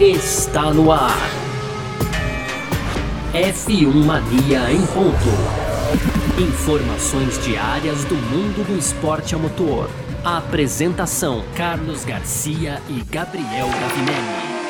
está no ar. F1 Mania em ponto. Informações diárias do mundo do esporte a motor. A apresentação: Carlos Garcia e Gabriel Gavinelli.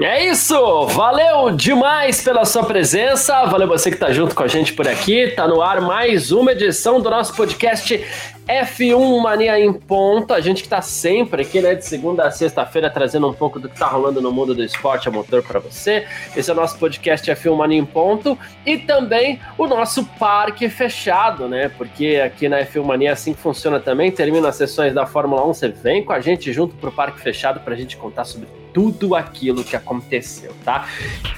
É isso! Valeu demais pela sua presença, valeu você que está junto com a gente por aqui. Tá no ar mais uma edição do nosso podcast F1 Mania em Ponto. A gente que está sempre aqui, né, de segunda a sexta-feira, trazendo um pouco do que está rolando no mundo do esporte a motor para você. Esse é o nosso podcast F1 Mania em Ponto e também o nosso parque fechado, né? Porque aqui na F1 Mania assim funciona também. Termina as sessões da Fórmula 1, você vem com a gente junto pro parque fechado para a gente contar sobre tudo aquilo que aconteceu, tá?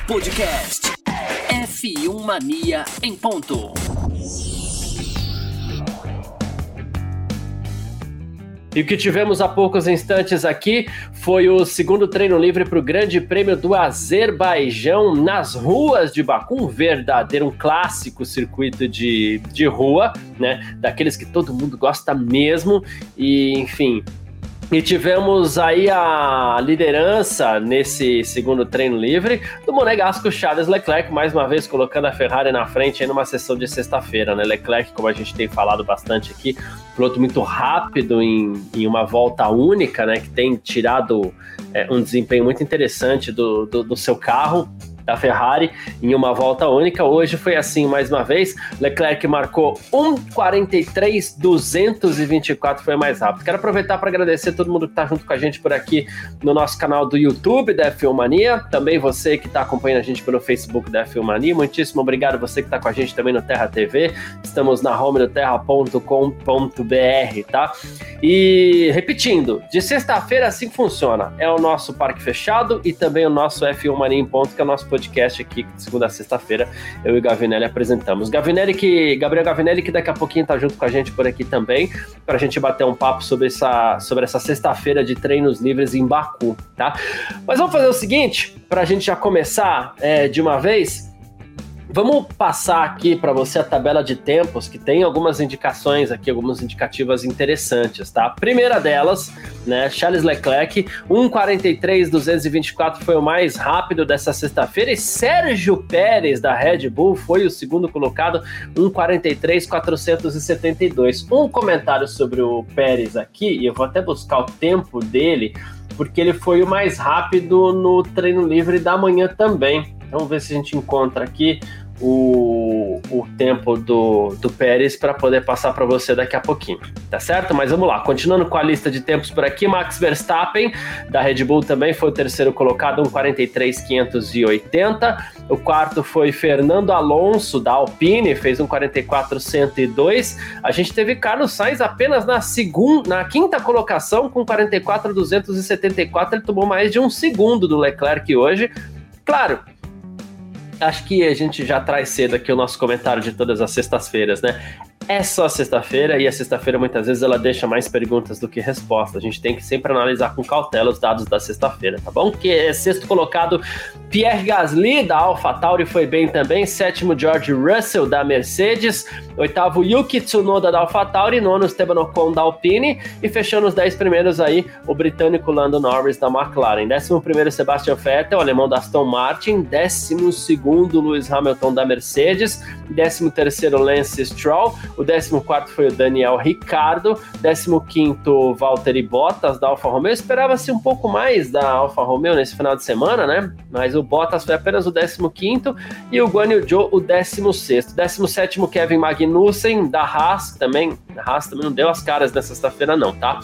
Podcast F1 Mania em ponto. E o que tivemos há poucos instantes aqui foi o segundo treino livre para o Grande Prêmio do Azerbaijão nas ruas de Baku, um verdadeiro, um clássico circuito de, de rua, né? Daqueles que todo mundo gosta mesmo. E, enfim, e tivemos aí a liderança nesse segundo treino livre do monegasco Charles Leclerc, mais uma vez colocando a Ferrari na frente aí numa sessão de sexta-feira, né? Leclerc, como a gente tem falado bastante aqui, piloto muito rápido em, em uma volta única, né? Que tem tirado é, um desempenho muito interessante do, do, do seu carro da Ferrari em uma volta única. Hoje foi assim mais uma vez. Leclerc marcou 1:43.224, foi mais rápido. Quero aproveitar para agradecer todo mundo que está junto com a gente por aqui no nosso canal do YouTube da F1 Mania. Também você que está acompanhando a gente pelo Facebook da F1 Mania. Muitíssimo obrigado você que está com a gente também no Terra TV. Estamos na home do terra.com.br, tá? E repetindo, de sexta-feira assim funciona. É o nosso parque fechado e também o nosso F1 Mania em ponto, que é o nosso aqui, de segunda a sexta-feira, eu e Gavinelli apresentamos. Gavinelli que, Gabriel Gavinelli, que daqui a pouquinho tá junto com a gente por aqui também, para a gente bater um papo sobre essa, sobre essa sexta-feira de treinos livres em Baku, tá? Mas vamos fazer o seguinte, para a gente já começar é, de uma vez. Vamos passar aqui para você a tabela de tempos, que tem algumas indicações aqui, algumas indicativas interessantes, tá? A primeira delas, né, Charles Leclerc, 1:43.224 foi o mais rápido dessa sexta-feira e Sérgio Pérez da Red Bull foi o segundo colocado, 1:43.472. Um comentário sobre o Pérez aqui, e eu vou até buscar o tempo dele, porque ele foi o mais rápido no treino livre da manhã também. Vamos ver se a gente encontra aqui o, o tempo do, do Pérez para poder passar para você daqui a pouquinho, tá certo? Mas vamos lá, continuando com a lista de tempos por aqui, Max Verstappen da Red Bull também foi o terceiro colocado, 1:43.580. O quarto foi Fernando Alonso da Alpine, fez 1:44.102. A gente teve Carlos Sainz apenas na segunda, na quinta colocação com 44.274, ele tomou mais de um segundo do Leclerc hoje. Claro, acho que a gente já traz cedo aqui o nosso comentário de todas as sextas-feiras, né? É só sexta-feira e a sexta-feira muitas vezes ela deixa mais perguntas do que respostas. A gente tem que sempre analisar com cautela os dados da sexta-feira, tá bom? Que é sexto colocado Pierre Gasly da AlphaTauri foi bem também, sétimo George Russell da Mercedes, oitavo Yuki Tsunoda da AlphaTauri, nono Esteban Ocon da Alpine. E fechando os dez primeiros aí o britânico Lando Norris da McLaren. Décimo primeiro Sebastian Vettel, o alemão da Aston Martin, décimo segundo Lewis Hamilton da Mercedes, décimo terceiro Lance Stroll, o 14 foi o Daniel Ricardo. 15 Valtteri Bottas da Alfa Romeo. Esperava-se um pouco mais da Alfa Romeo nesse final de semana, né? Mas o Bottas foi apenas o 15 e o Guan Yu Zhou o 16. 17 Kevin Magnussen da Haas também. A Haas também não deu as caras nessa sexta-feira, não, tá?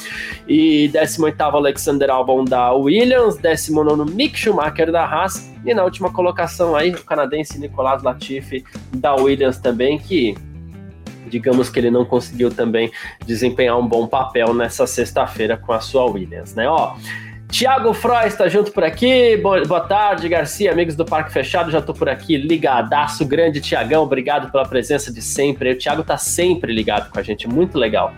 E 18 Alexander Albon da Williams. 19 Mick Schumacher da Haas. E na última colocação aí, o canadense Nicolas Latifi da Williams também, que digamos que ele não conseguiu também desempenhar um bom papel nessa sexta-feira com a sua Williams, né? Ó, Tiago Froy está junto por aqui. Boa tarde, Garcia, amigos do Parque Fechado. Já estou por aqui, ligadaço, grande Tiagão. Obrigado pela presença de sempre. O Tiago está sempre ligado com a gente, muito legal.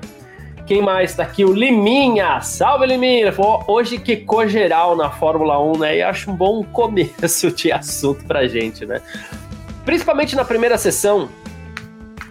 Quem mais está aqui? O Liminha. Salve, Liminha. Hoje quicou geral na Fórmula 1, né? E acho um bom começo de assunto pra gente, né? Principalmente na primeira sessão,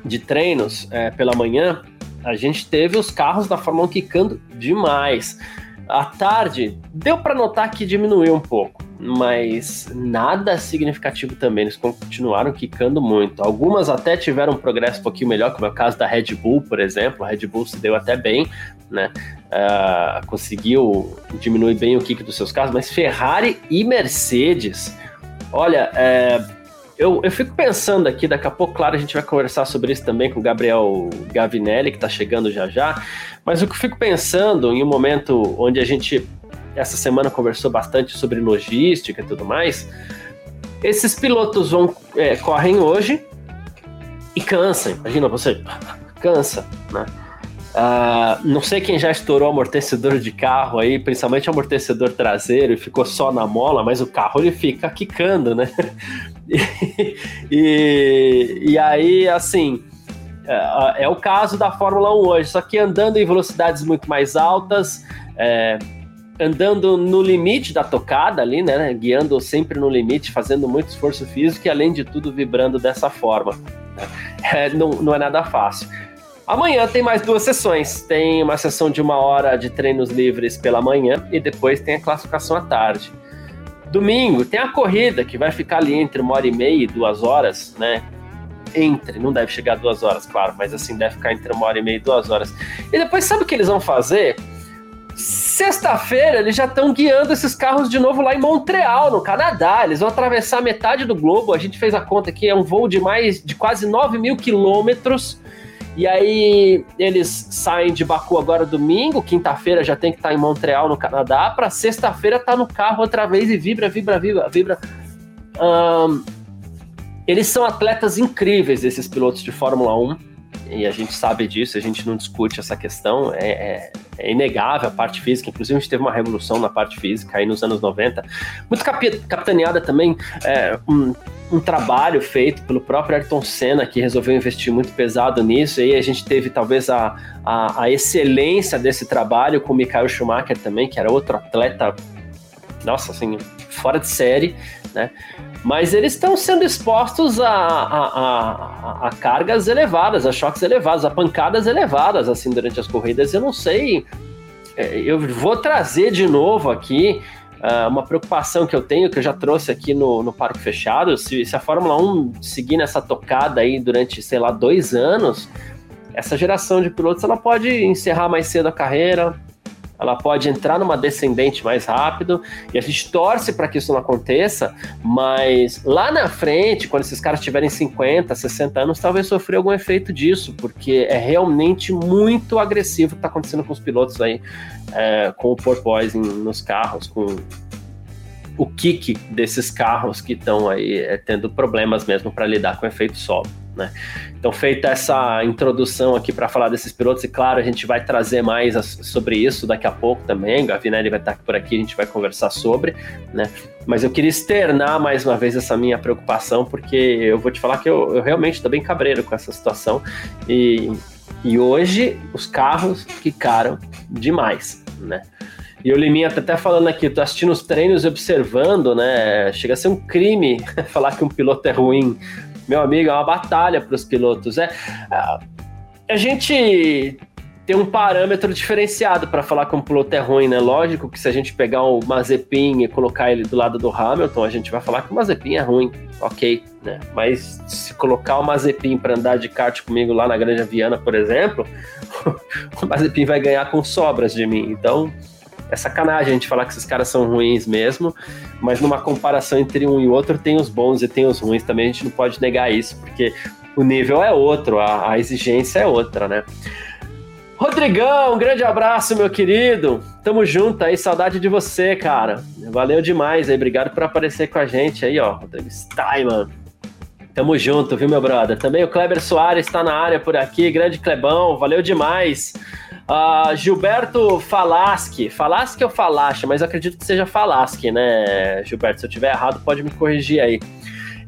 de treinos é, pela manhã, a gente teve os carros da Fórmula 1 quicando demais. À tarde, deu para notar que diminuiu um pouco, mas nada significativo também. Eles continuaram quicando muito. Algumas até tiveram um progresso um pouquinho melhor, como é o caso da Red Bull, por exemplo. A Red Bull se deu até bem, né? Uh, conseguiu diminuir bem o kick dos seus carros, mas Ferrari e Mercedes, olha, é, eu, eu fico pensando aqui, daqui a pouco, claro, a gente vai conversar sobre isso também com o Gabriel Gavinelli, que está chegando já já, mas o que eu fico pensando em um momento onde a gente, essa semana, conversou bastante sobre logística e tudo mais, esses pilotos vão é, correm hoje e cansam, imagina você, cansa, né? Uh, não sei quem já estourou amortecedor de carro aí, principalmente amortecedor traseiro, e ficou só na mola, mas o carro ele fica quicando, né? e, e aí, assim, é, é, o caso da Fórmula 1 hoje, só que andando em velocidades muito mais altas, é, andando no limite da tocada ali, né? Guiando sempre no limite, fazendo muito esforço físico e, além de tudo, vibrando dessa forma. É, não, não é nada fácil. Amanhã tem mais duas sessões. Tem uma sessão de uma hora de treinos livres pela manhã e depois tem a classificação à tarde. Domingo tem a corrida que vai ficar ali entre uma hora e meia e duas horas, né? Entre, não deve chegar a duas horas, claro, mas assim deve ficar entre uma hora e meia e duas horas. E depois sabe o que eles vão fazer? Sexta-feira eles já estão guiando esses carros de novo lá em Montreal, no Canadá. Eles vão atravessar metade do globo. A gente fez a conta aqui, é um voo de mais de quase 9 mil quilômetros e aí eles saem de Baku agora domingo, quinta-feira já tem que estar tá em Montreal, no Canadá, para sexta-feira tá no carro outra vez e vibra, vibra, vibra, vibra. Um, eles são atletas incríveis, esses pilotos de Fórmula 1, e a gente sabe disso, a gente não discute essa questão, é, é, é inegável a parte física, inclusive a gente teve uma revolução na parte física aí nos anos 90, muito capitaneada também, é, um, um trabalho feito pelo próprio Ayrton Senna, que resolveu investir muito pesado nisso, e a gente teve talvez a, a, a excelência desse trabalho com o Michael Schumacher também, que era outro atleta, nossa, assim, fora de série, né? Mas eles estão sendo expostos a, a, a, a, cargas elevadas, a choques elevados, a pancadas elevadas, assim, durante as corridas. Eu não sei, é, eu vou trazer de novo aqui Uh, uma preocupação que eu tenho, que eu já trouxe aqui no, no Parque Fechado, se, se, a Fórmula 1 seguir nessa tocada aí durante, sei lá, dois anos, essa geração de pilotos ela pode encerrar mais cedo a carreira, ela pode entrar numa descendente mais rápido, e a gente torce para que isso não aconteça, mas lá na frente, quando esses caras tiverem 50, 60 anos, talvez sofrer algum efeito disso, porque é realmente muito agressivo o que está acontecendo com os pilotos aí é, com o porpoising nos carros, com o kick desses carros que estão aí é, tendo problemas mesmo para lidar com o efeito solo. Né? Então, feita essa introdução aqui para falar desses pilotos, e claro, a gente vai trazer mais sobre isso daqui a pouco também. Gavinelli vai estar por aqui, a gente vai conversar sobre, né? Mas eu queria externar mais uma vez essa minha preocupação, porque eu vou te falar que eu, eu realmente estou bem cabreiro com essa situação. E e hoje os carros ficaram demais, né? E o Liminha tá até falando aqui, tô assistindo os treinos e observando, né? Chega a ser um crime falar que um piloto é ruim. Meu amigo, é uma batalha para os pilotos. É, a gente tem um parâmetro diferenciado para falar que um piloto é ruim, né? Lógico que se a gente pegar o Mazepin e colocar ele do lado do Hamilton, a gente vai falar que o Mazepin é ruim, ok, né? Mas se colocar o Mazepin para andar de kart comigo lá na Granja Viana, por exemplo, o Mazepin vai ganhar com sobras de mim. Então, é sacanagem a gente falar que esses caras são ruins mesmo, mas numa comparação entre um e outro, tem os bons e tem os ruins também, a gente não pode negar isso, porque o nível é outro, a, a exigência é outra, né? Rodrigão, um grande abraço, meu querido. Tamo junto aí, saudade de você, cara. Valeu demais aí, obrigado por aparecer com a gente aí, ó. Rodrigo Steinman. Tamo junto, viu, meu brother? Também o Kleber Soares está na área por aqui, grande Clebão, valeu demais. Uh, Gilberto Falaschi, Falaschi ou Falache, mas eu acredito que seja Falaschi, né, Gilberto? Se eu tiver errado, pode me corrigir aí.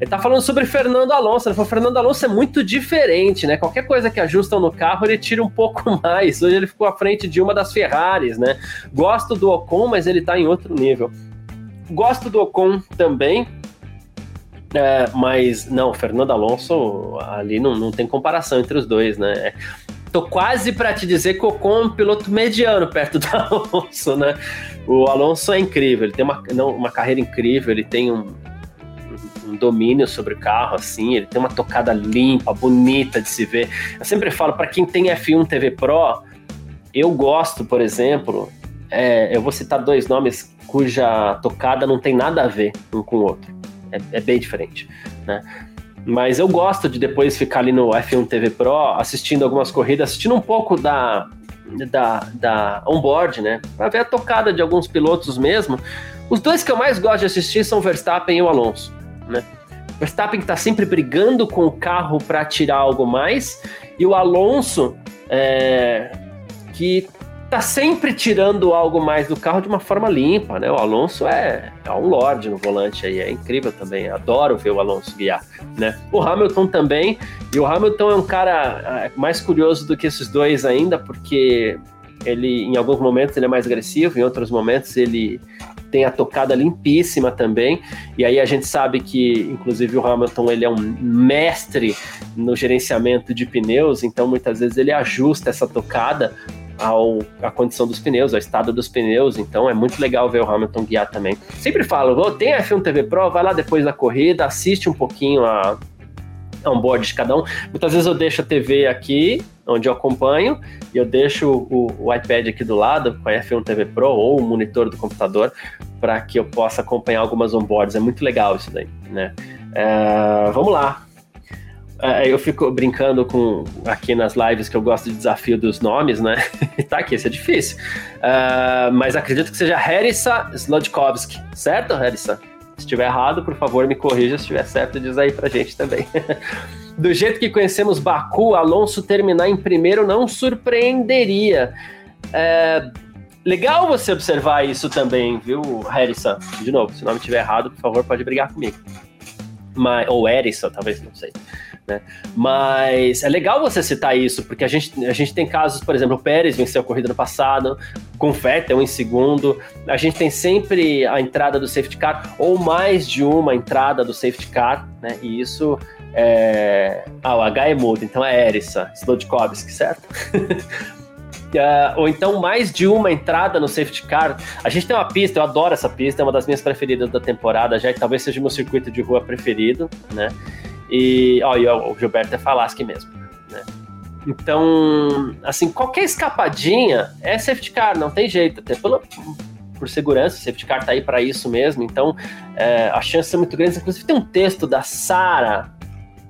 Ele tá falando sobre Fernando Alonso. Ele falou: Fernando Alonso é muito diferente, né? Qualquer coisa que ajustam no carro, ele tira um pouco mais. Hoje ele ficou à frente de uma das Ferraris, né? Gosto do Ocon, mas ele tá em outro nível. Gosto do Ocon também, é, mas não, Fernando Alonso ali não, não tem comparação entre os dois, né? Tô quase para te dizer que o Ocon é um piloto mediano perto do Alonso, né? O Alonso é incrível, ele tem uma, não, uma carreira incrível, ele tem um, um domínio sobre o carro, assim, ele tem uma tocada limpa, bonita de se ver. Eu sempre falo, para quem tem F1 TV Pro, eu gosto, por exemplo, é, eu vou citar dois nomes cuja tocada não tem nada a ver um com o outro. É, é bem diferente, né? Mas eu gosto de depois ficar ali no F1 TV Pro assistindo algumas corridas, assistindo um pouco da, da, da onboard, né? Pra ver a tocada de alguns pilotos mesmo. Os dois que eu mais gosto de assistir são o Verstappen e o Alonso, né? Verstappen está sempre brigando com o carro para tirar algo mais, e o Alonso é, que tá sempre tirando algo mais do carro de uma forma limpa, né? O Alonso é, é um lorde no volante aí, é incrível também. Adoro ver o Alonso guiar, né? O Hamilton também, e o Hamilton é um cara é, mais curioso do que esses dois ainda, porque ele em alguns momentos ele é mais agressivo, em outros momentos ele tem a tocada limpíssima também. E aí a gente sabe que, inclusive, o Hamilton ele é um mestre no gerenciamento de pneus, então muitas vezes ele ajusta essa tocada ao, à condição dos pneus, ao estado dos pneus, então é muito legal ver o Hamilton guiar também. Sempre falo, oh, tem a F1 TV Pro, vai lá depois da corrida, assiste um pouquinho a, onboard de cada um. Muitas vezes eu deixo a TV aqui, onde eu acompanho, e eu deixo o, o iPad aqui do lado, com a F1 TV Pro, ou o monitor do computador, para que eu possa acompanhar algumas onboards. É muito legal isso daí, né? É, vamos lá, eu fico brincando com aqui nas lives que eu gosto de desafio dos nomes, né? tá aqui, isso é difícil. Uh, mas acredito que seja Harissa Slodkovski, certo, Harissa? Se estiver errado, por favor, me corrija. Se estiver certo, diz aí pra gente também. Do jeito que conhecemos Baku, Alonso terminar em primeiro não surpreenderia. É, legal você observar isso também, viu, Harrison? De novo, se o nome estiver errado, por favor, pode brigar comigo. Mas, ou Erison, talvez, não sei. Né? Mas é legal você citar isso, porque a gente, a gente tem casos, por exemplo, o Pérez venceu a corrida no passado, com Vettel em segundo, a gente tem sempre a entrada do safety car, ou mais de uma entrada do safety car, né? E isso é... Ah, o H é mudo, então é Erissa Slodkovski, certo? Uh, ou então mais de uma entrada no safety car. A gente tem uma pista, eu adoro essa pista, é uma das minhas preferidas da temporada, já que talvez seja o meu circuito de rua preferido, né? E, ó, e o Gilberto é Falaschi mesmo, né? Então, assim, qualquer escapadinha é safety car, não tem jeito, até pelo, por segurança, o safety car tá aí para isso mesmo, então é, as chances são muito grandes. Inclusive, tem um texto da Sara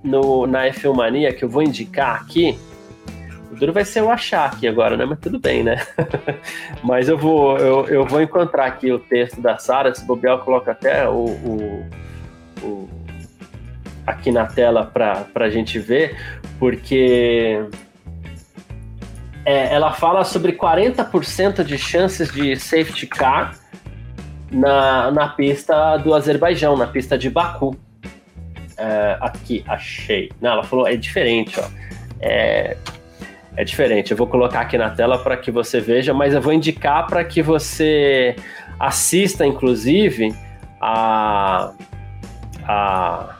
na F1 Mania que eu vou indicar aqui. O duro vai ser eu achar aqui agora, né? Mas tudo bem, né? Mas eu vou, eu, eu vou encontrar aqui o texto da Sara. Se bobear, eu coloco até o, o, o aqui na tela para a gente ver, porque é, ela fala sobre 40% de chances de safety car na, na pista do Azerbaijão, na pista de Baku. É, aqui, achei. Não, ela falou, é diferente, ó. É, é diferente. Eu vou colocar aqui na tela para que você veja, mas eu vou indicar para que você assista, inclusive, a, a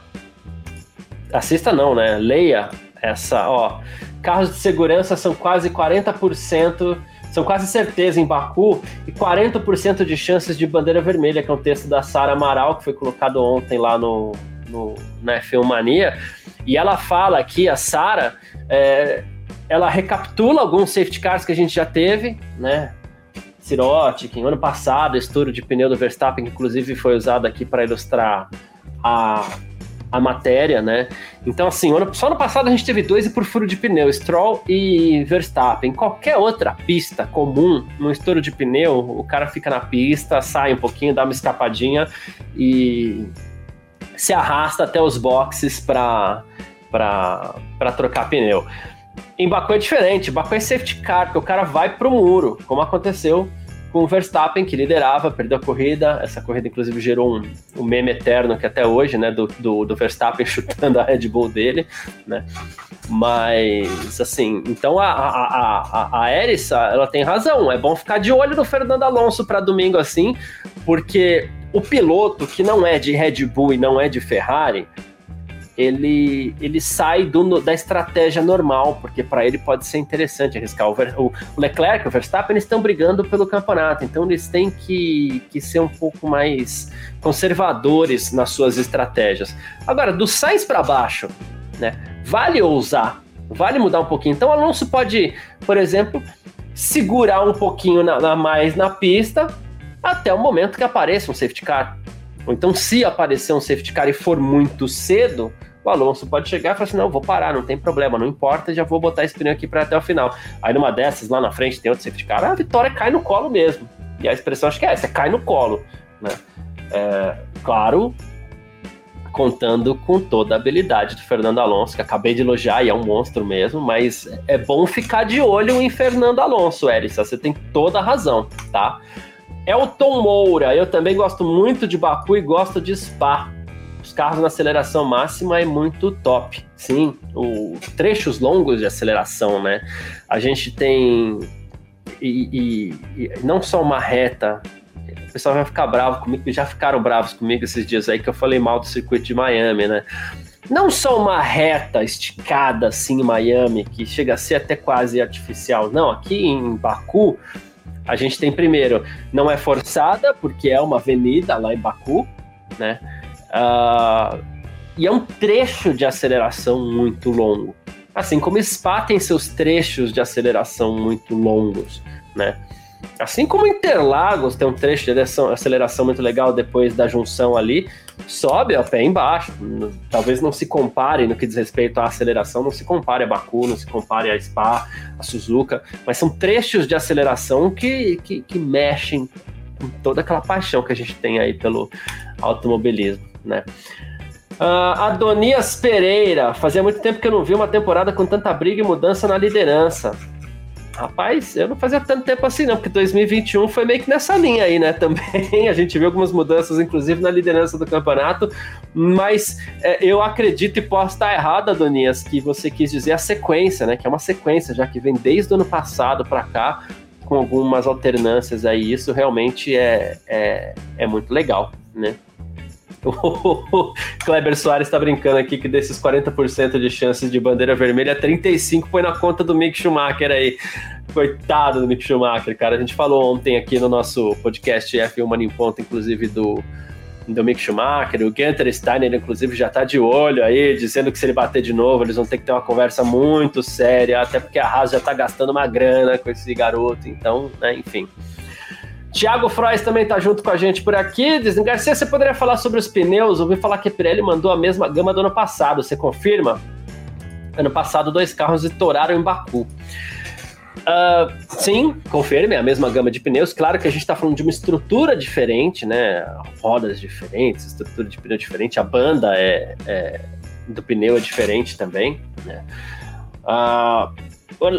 assista não, né? Leia essa, ó. Carros de segurança são quase 40%, são quase certeza em Baku e 40% de chances de bandeira vermelha, que é um texto da Sara Amaral, que foi colocado ontem lá no, no, na F1 Mania. E ela fala aqui, a Sara, é, ela recapitula alguns safety cars que a gente já teve, né? Sirotic, ano passado, estouro de pneu do Verstappen, que inclusive foi usado aqui para ilustrar a a matéria, né? Então, assim, só no passado a gente teve dois e por furo de pneu, Stroll e Verstappen. Qualquer outra pista comum, no estouro de pneu, o cara fica na pista, sai um pouquinho, dá uma escapadinha e se arrasta até os boxes para trocar pneu. Em Baku é diferente, Baku é safety car, porque o cara vai pro muro, como aconteceu com o Verstappen, que liderava, perdeu a corrida. Essa corrida, inclusive, gerou um, um meme eterno que até hoje, né, do, do, do, Verstappen chutando a Red Bull dele, né? Mas, assim, então a, a, a, a Erissa, ela tem razão. É bom ficar de olho no Fernando Alonso para domingo, assim, porque o piloto que não é de Red Bull e não é de Ferrari, ele, ele sai do, da estratégia normal, porque para ele pode ser interessante arriscar. O, o, Leclerc, o Verstappen, eles estão brigando pelo campeonato, então eles têm que, que ser um pouco mais conservadores nas suas estratégias. Agora, do Sainz para baixo, né, vale ousar, vale mudar um pouquinho. Então, o Alonso pode, por exemplo, segurar um pouquinho na, na mais na pista até o momento que apareça um safety car. Ou então, se aparecer um safety car e for muito cedo, o Alonso pode chegar e falar assim: não, vou parar, não tem problema, não importa, já vou botar esse pneu aqui para até o final. Aí numa dessas, lá na frente, tem outro safety car, a vitória cai no colo mesmo. E a expressão acho que é essa: cai no colo. Né? É, claro, contando com toda a habilidade do Fernando Alonso, que acabei de elogiar e é um monstro mesmo, mas é bom ficar de olho em Fernando Alonso, Erissa, você tem toda a razão, tá? Elton Moura, eu também gosto muito de Baku e gosto de Spa. Os carros na aceleração máxima é muito top. Sim, o trechos longos de aceleração, né? A gente tem e, e, e não só uma reta. O pessoal vai ficar bravo comigo, já ficaram bravos comigo esses dias aí que eu falei mal do circuito de Miami, né? Não só uma reta esticada assim em Miami, que chega a ser até quase artificial. Não, aqui em Baku a gente tem primeiro, não é forçada, porque é uma avenida lá em Baku, né? Uh, e é um trecho de aceleração muito longo. Assim como Spa tem seus trechos de aceleração muito longos, né? Assim como Interlagos tem um trecho de aceleração muito legal depois da junção ali, sobe a pé embaixo. Talvez não se compare no que diz respeito à aceleração, não se compare a Baku, não se compare a Spa, a Suzuka, mas são trechos de aceleração que, que, que mexem com toda aquela paixão que a gente tem aí pelo automobilismo, né? Uh, Adonias Pereira, fazia muito tempo que eu não vi uma temporada com tanta briga e mudança na liderança. Rapaz, eu não fazia tanto tempo assim, não, porque 2021 foi meio que nessa linha aí, né? Também a gente viu algumas mudanças, inclusive na liderança do campeonato, mas é, eu acredito e posso estar errado, Adonias, que você quis dizer a sequência, né? Que é uma sequência, já que vem desde o ano passado para cá, com algumas alternâncias aí. Isso realmente é, é, é muito legal, né? O Kleber Soares está brincando aqui que desses 40% de chances de bandeira vermelha, 35% põe na conta do Mick Schumacher aí. Coitado do Mick Schumacher, cara. A gente falou ontem aqui no nosso podcast F1 Mano em Ponto, inclusive, do, do Mick Schumacher. O Gunter Steiner, inclusive, já tá de olho aí, dizendo que se ele bater de novo, eles vão ter que ter uma conversa muito séria, até porque a Haas já tá gastando uma grana com esse garoto. Então, né, enfim. Tiago Frois também está junto com a gente por aqui. Diz, Garcia, você poderia falar sobre os pneus? Ouvi falar que a Pirelli mandou a mesma gama do ano passado. Você confirma? Ano passado, dois carros estouraram em Baku. Uh, sim, confirme, é a mesma gama de pneus. Claro que a gente está falando de uma estrutura diferente, né? Rodas diferentes, estrutura de pneu diferente. A banda é, é do pneu é diferente também, né? Uh,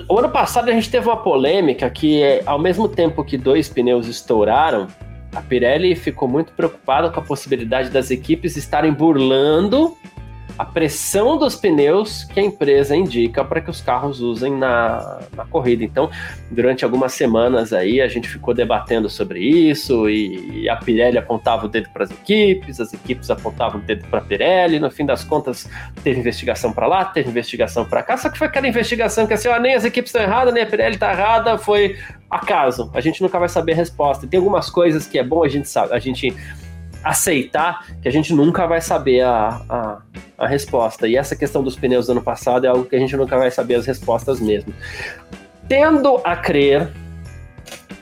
o ano passado a gente teve uma polêmica que, ao mesmo tempo que dois pneus estouraram, a Pirelli ficou muito preocupada com a possibilidade das equipes estarem burlando a pressão dos pneus que a empresa indica para que os carros usem na, na corrida. Então, durante algumas semanas aí, a gente ficou debatendo sobre isso e, e a Pirelli apontava o dedo para as equipes, as equipes apontavam o dedo para a Pirelli. No fim das contas, teve investigação para lá, teve investigação para cá. Só que foi aquela investigação que assim, ó, nem as equipes estão erradas, nem a Pirelli está errada, foi acaso. A gente nunca vai saber a resposta. Tem algumas coisas que é bom a gente sabe, a gente aceitar que a gente nunca vai saber a, a, a, resposta. E essa questão dos pneus do ano passado é algo que a gente nunca vai saber as respostas mesmo. Tendo a crer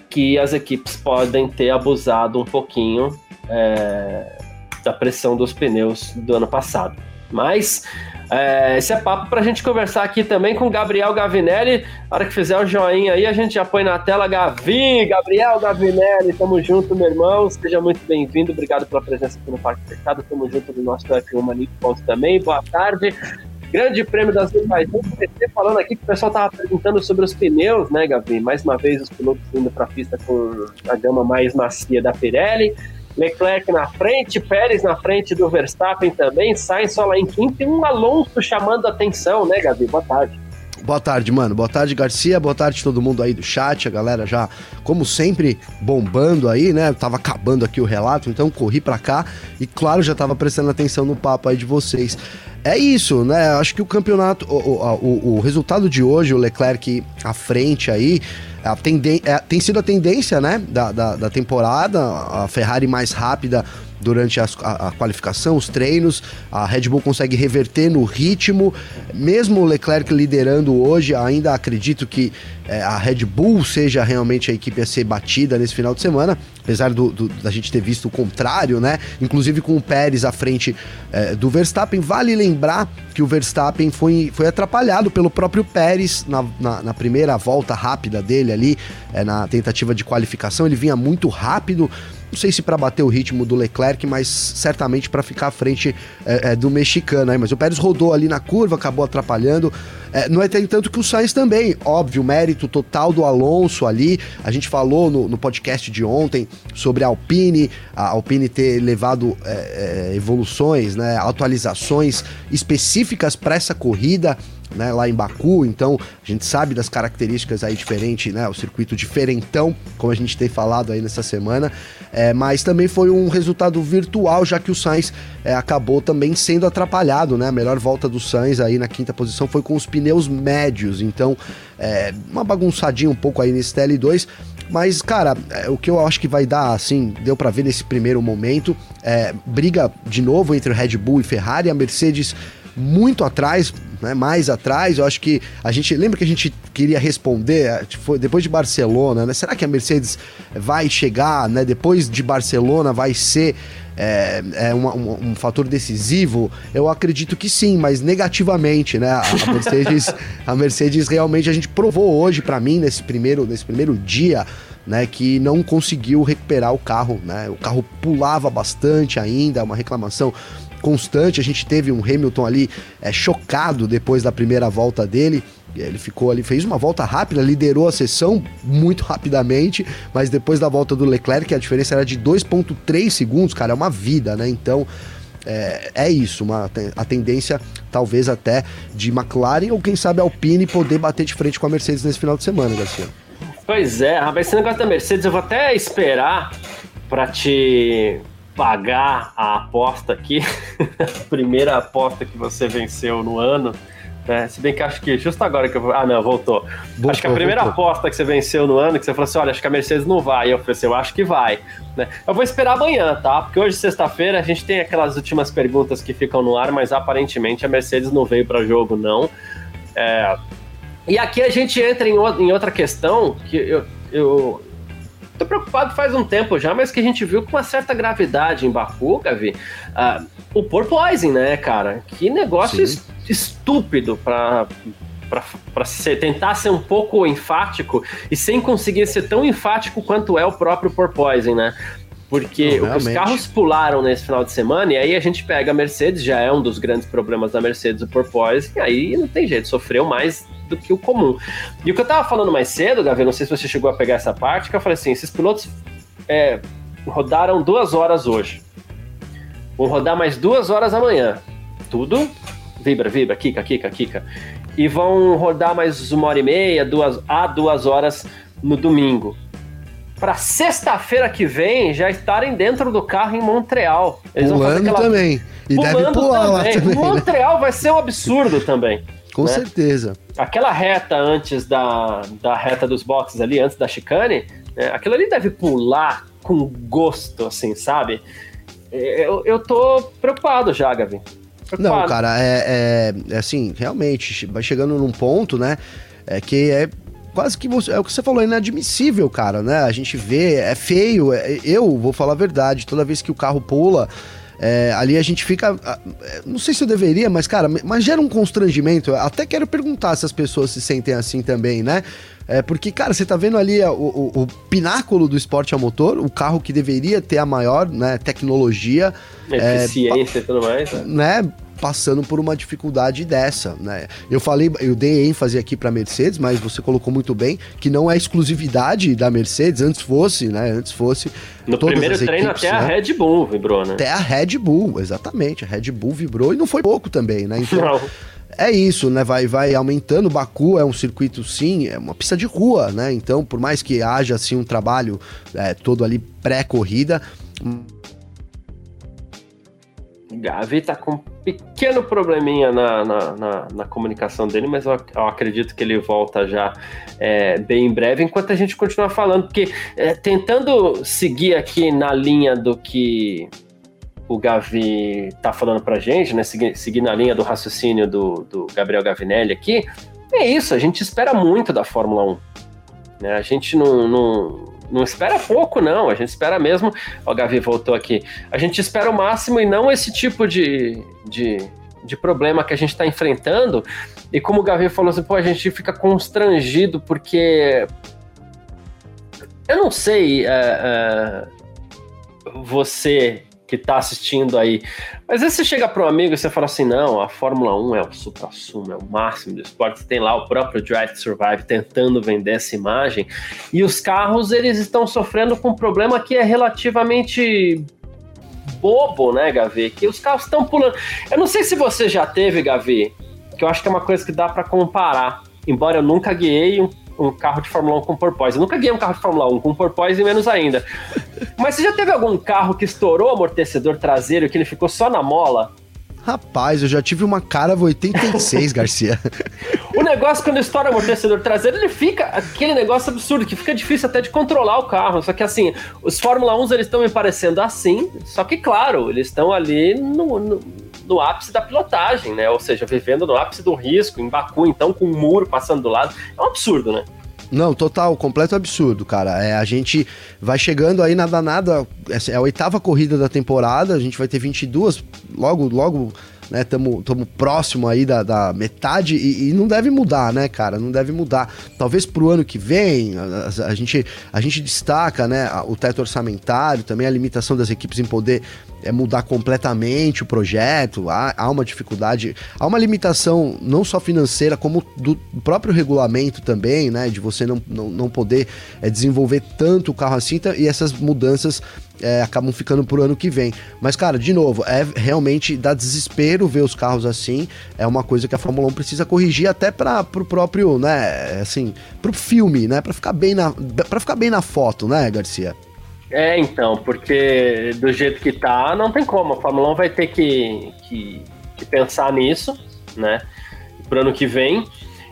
que as equipes podem ter abusado um pouquinho é, da pressão dos pneus do ano passado. Mas é, esse é papo para a gente conversar aqui também com Gabriel Gavinelli. Na hora que fizer o joinha aí, a gente já põe na tela Gavi, Gabriel Gavinelli. Tamo junto, meu irmão. Seja muito bem-vindo. Obrigado pela presença aqui no Parque Fechado. Tamo junto no nosso F1 Manico Ponto também. Boa tarde. Grande Prêmio das Azerbaijão, falando aqui que o pessoal tava perguntando sobre os pneus, né, Gavi? Mais uma vez, os pilotos indo para a pista com a gama mais macia da Pirelli. Leclerc na frente, Pérez na frente do Verstappen também, Sainz só lá em quinto e um Alonso chamando atenção, né, Gabi? Boa tarde. Boa tarde, mano. Boa tarde, Garcia. Boa tarde todo mundo aí do chat. A galera já, como sempre, bombando aí, né? Tava acabando aqui o relato, então corri para cá e, claro, já tava prestando atenção no papo aí de vocês. é isso, né? Acho que o campeonato, o, o, o resultado de hoje, o Leclerc à frente aí, a tenden é, tem sido a tendência, né, da, da, da temporada, a Ferrari mais rápida durante a, a, qualificação, os treinos. A Red Bull consegue reverter no ritmo. Mesmo o Leclerc liderando hoje, ainda acredito que é, a Red Bull seja realmente a equipe a ser batida nesse final de semana, apesar do, do da gente ter visto o contrário, né? Inclusive com o Pérez à frente é, do Verstappen. Vale lembrar que o Verstappen foi, foi atrapalhado pelo próprio Pérez na, na, na primeira volta rápida dele ali, é, na tentativa de qualificação. Ele vinha muito rápido não sei se para bater o ritmo do Leclerc, mas certamente para ficar à frente é, é, do mexicano aí. Mas o Pérez rodou ali na curva, acabou atrapalhando. É, não é tanto que o Sainz também, óbvio, mérito total do Alonso ali. A gente falou no, no podcast de ontem sobre a Alpine, a Alpine ter levado é, é, evoluções, né, atualizações específicas para essa corrida né, lá em Baku, então a gente sabe das características aí diferentes, né, o circuito diferentão, como a gente tem falado aí nessa semana, é, mas também foi um resultado virtual, já que o Sainz é, acabou também sendo atrapalhado, né, a melhor volta do Sainz aí na quinta posição foi com os pneus médios, então é, uma bagunçadinha um pouco aí nesse TL2, mas, cara, é, o que eu acho que vai dar, assim, deu para ver nesse primeiro momento, é, briga de novo entre Red Bull e Ferrari, a Mercedes muito atrás, né, mais atrás. Eu acho que a gente lembra que a gente queria responder é, tipo, depois de Barcelona, né? Será que a Mercedes vai chegar, né? Depois de Barcelona vai ser é, é um, um, um, fator decisivo? Eu acredito que sim, mas negativamente, né? A, a Mercedes, a Mercedes realmente a gente provou hoje para mim nesse primeiro, nesse primeiro dia. Né, que não conseguiu recuperar o carro, né? O carro pulava bastante ainda, uma reclamação constante. A gente teve um Hamilton ali é, chocado depois da primeira volta dele. Ele ficou ali, fez uma volta rápida, liderou a sessão muito rapidamente, mas depois da volta do Leclerc, a diferença era de 2,3 segundos, cara, é uma vida, né? Então. É, é, isso, uma, a tendência talvez até de McLaren ou quem sabe Alpine poder bater de frente com a Mercedes nesse final de semana, Garcia. Pois é, rapaz, esse negócio da Mercedes eu vou até esperar para te pagar a aposta aqui, a primeira aposta que você venceu no ano. Né? Se bem que acho que justo agora que eu. Ah, não, voltou. voltou acho que a primeira voltou. aposta que você venceu no ano, que você falou assim: olha, acho que a Mercedes não vai. E eu falei assim: eu acho que vai. Né? Eu vou esperar amanhã, tá? Porque hoje, sexta-feira, a gente tem aquelas últimas perguntas que ficam no ar, mas aparentemente a Mercedes não veio para jogo, não. É... E aqui a gente entra em, outra questão que eu, eu, Tô preocupado faz um tempo já, mas que a gente viu com uma certa gravidade em Baku, Gavi, uh, o porpoising, né, cara? Que negócio Sim. estúpido para para tentar ser um pouco enfático e sem conseguir ser tão enfático quanto é o próprio porpoising, né? Porque Não, os carros pularam nesse final de semana, e aí a gente pega a Mercedes, já é um dos grandes problemas da Mercedes, o porpoising, e aí não tem jeito, sofreu mais do que o comum. E o que eu tava falando mais cedo, Gavi, não sei se você chegou a pegar essa parte, que eu falei assim: esses pilotos é, rodaram duas horas hoje. Vão rodar mais duas horas amanhã. Tudo vibra, vibra, kika, kika, kika. E vão rodar mais uma hora e meia, duas a duas horas no domingo. Para sexta-feira que vem já estarem dentro do carro em Montreal. Eles Pulando vão fazer aquela... também. E Pulando deve pular também. lá também. Né? Montreal né? vai ser um absurdo também. Com né? certeza. Aquela reta antes da, da reta dos boxes ali, antes da chicane, né? aquilo ali deve pular com gosto, assim, sabe? É, eu, eu tô preocupado já, Gavi. Preocupado. Não, cara, é, é, é, assim, realmente, vai chegando num ponto, né? É que é quase que você, é o que você falou, é inadmissível, cara, né? A gente vê, é feio. É, eu vou falar a verdade, toda vez que o carro pula, é, ali a gente fica. É, não sei se eu deveria, mas, cara, mas gera um constrangimento. Até quero perguntar se as pessoas se sentem assim também, né? É, porque, cara, você tá vendo ali o, o, o, pináculo do esporte a motor, o carro que deveria ter a maior né, tecnologia. Eficiência é, e tudo mais. Né? né? Passando por uma dificuldade dessa, né? Eu falei, eu dei ênfase aqui para Mercedes, mas você colocou muito bem que não é exclusividade da Mercedes, antes fosse, né? Antes fosse no primeiro treino equipes, até né? a Red Bull vibrou, né? Até a Red Bull, exatamente, a Red Bull vibrou e não foi pouco também, né? Então, não. É isso, né? Vai, vai aumentando. Baku é um circuito, sim, é uma pista de rua, né? Então, por mais que haja assim um trabalho é, todo ali pré-corrida. Gavi tá com pequeno probleminha na, na, na, na comunicação dele, mas eu, eu, acredito que ele volta já é, bem em breve, enquanto a gente continua falando, porque é, tentando seguir aqui na linha do que o Gavi tá falando pra gente, né? Seguir, seguir na linha do raciocínio do, do Gabriel Gavinelli aqui, é isso, a gente espera muito da Fórmula 1. Né? A gente não, não, não espera pouco, não. A gente espera mesmo. O Gavi voltou aqui. A gente espera o máximo e não esse tipo de, de, de problema que a gente está enfrentando. E como o Gavi falou assim, pô, a gente fica constrangido porque. Eu não sei. Uh, uh, você que está assistindo aí. Mas aí você chega para um amigo e você fala assim: não, a Fórmula 1 é o supra-sumo, é o máximo do esporte. Tem lá o próprio Drive to Survive tentando vender essa imagem. E os carros, eles estão sofrendo com um problema que é relativamente bobo, né, Gavi? Que os carros estão pulando. Eu não sei se você já teve, Gavi, que eu acho que é uma coisa que dá para comparar. Embora eu nunca guiei um um carro de Fórmula 1 com porpoise. Eu nunca guiei um carro de Fórmula 1 com porpoise, menos ainda. Mas você já teve algum carro que estourou o amortecedor traseiro que ele ficou só na mola? Rapaz, eu já tive uma Carava 86, Garcia. O negócio, quando estoura o amortecedor traseiro, ele fica aquele negócio absurdo, que fica difícil até de controlar o carro. Só que assim, os Fórmula 1 eles estão me parecendo assim, só que claro, eles estão ali no, no, no, ápice da pilotagem, né? Ou seja, vivendo no ápice do risco, em Baku, então, com um muro passando do lado. É um absurdo, né? Não, total, completo absurdo, cara. É, a gente vai chegando aí nada nada, é a oitava corrida da temporada, a gente vai ter 22 logo logo né? Tamo, tamo próximo aí da, da metade e, e, não deve mudar, né, cara? Não deve mudar. Talvez pro ano que vem a, a, gente, a gente destaca, né, o teto orçamentário, também a limitação das equipes em poder é, mudar completamente o projeto. Há, há uma dificuldade, há uma limitação não só financeira, como do próprio regulamento também, né? De você não, não, não poder é, desenvolver tanto o carro assim e essas mudanças é, acabam ficando pro ano que vem. Mas, cara, de novo, é realmente dá desespero ver os carros assim. É uma coisa que a Fórmula 1 precisa corrigir até para pro próprio, né, assim, pro filme, né, para ficar bem na para ficar bem na foto, né, Garcia? É, então, porque do jeito que tá, não tem como. A Fórmula 1 vai ter que, que, que pensar nisso, né? Pro ano que vem.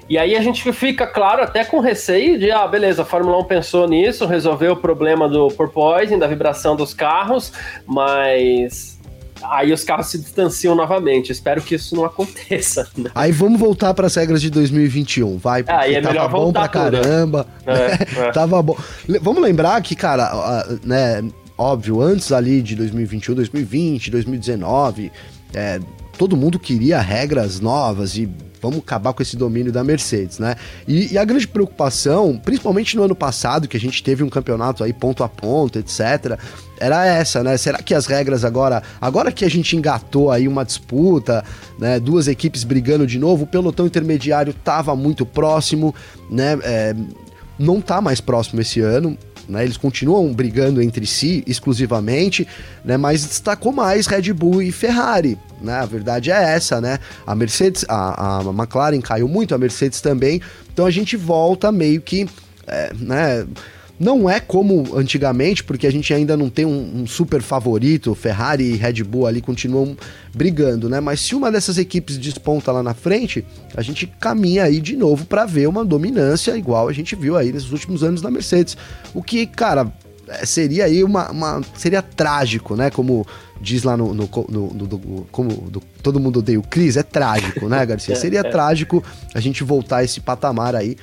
E aí a gente fica, claro, até com receio de, ah, beleza, a Fórmula 1 pensou nisso, resolveu o problema do porpoising, da vibração dos carros, mas aí os carros se distanciam novamente. Espero que isso não aconteça. Né? Aí vamos voltar para as regras de 2021, vai. Ah, aí é tava bom pra caramba. É, é. tava bom. Vamos lembrar que, cara, né, óbvio, antes ali de 2021, 2020, 2019, é, todo mundo queria regras novas e vamos acabar com esse domínio da Mercedes, né? E, e, a grande preocupação, principalmente no ano passado, que a gente teve um campeonato aí ponto a ponto, etc., era essa, né? Será que as regras agora, agora que a gente engatou aí uma disputa, né? Duas equipes brigando de novo, o pelotão intermediário tava muito próximo, né? É, não tá mais próximo esse ano, né? Eles continuam brigando entre si exclusivamente, né? Mas destacou mais Red Bull e Ferrari, né? A verdade é essa, né? A Mercedes, a, a McLaren caiu muito, a Mercedes também. Então a gente volta meio que, é, né? Não é como antigamente, porque a gente ainda não tem um, um, super favorito, Ferrari e Red Bull ali continuam brigando, né? Mas se uma dessas equipes desponta lá na frente, a gente caminha aí de novo para ver uma dominância igual a gente viu aí nesses últimos anos da Mercedes. O que, cara, é, seria aí uma, uma seria trágico, né? Como diz lá no, no, no, no como do, todo mundo odeia o Cris, é trágico, né, Garcia? Seria trágico a gente voltar a esse patamar aí.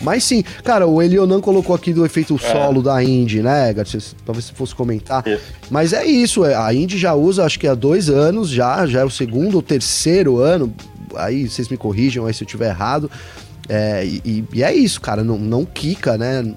Mas sim, cara, o Elionan colocou aqui do efeito é. solo da Indy, né, Garcia? Talvez você fosse comentar. Isso. Mas é isso, é, a Indy já usa, acho que há dois anos já, já é o segundo ou terceiro ano. Aí vocês me corrijam aí se eu estiver errado. É, e, e, é isso, cara, não, não quica, né?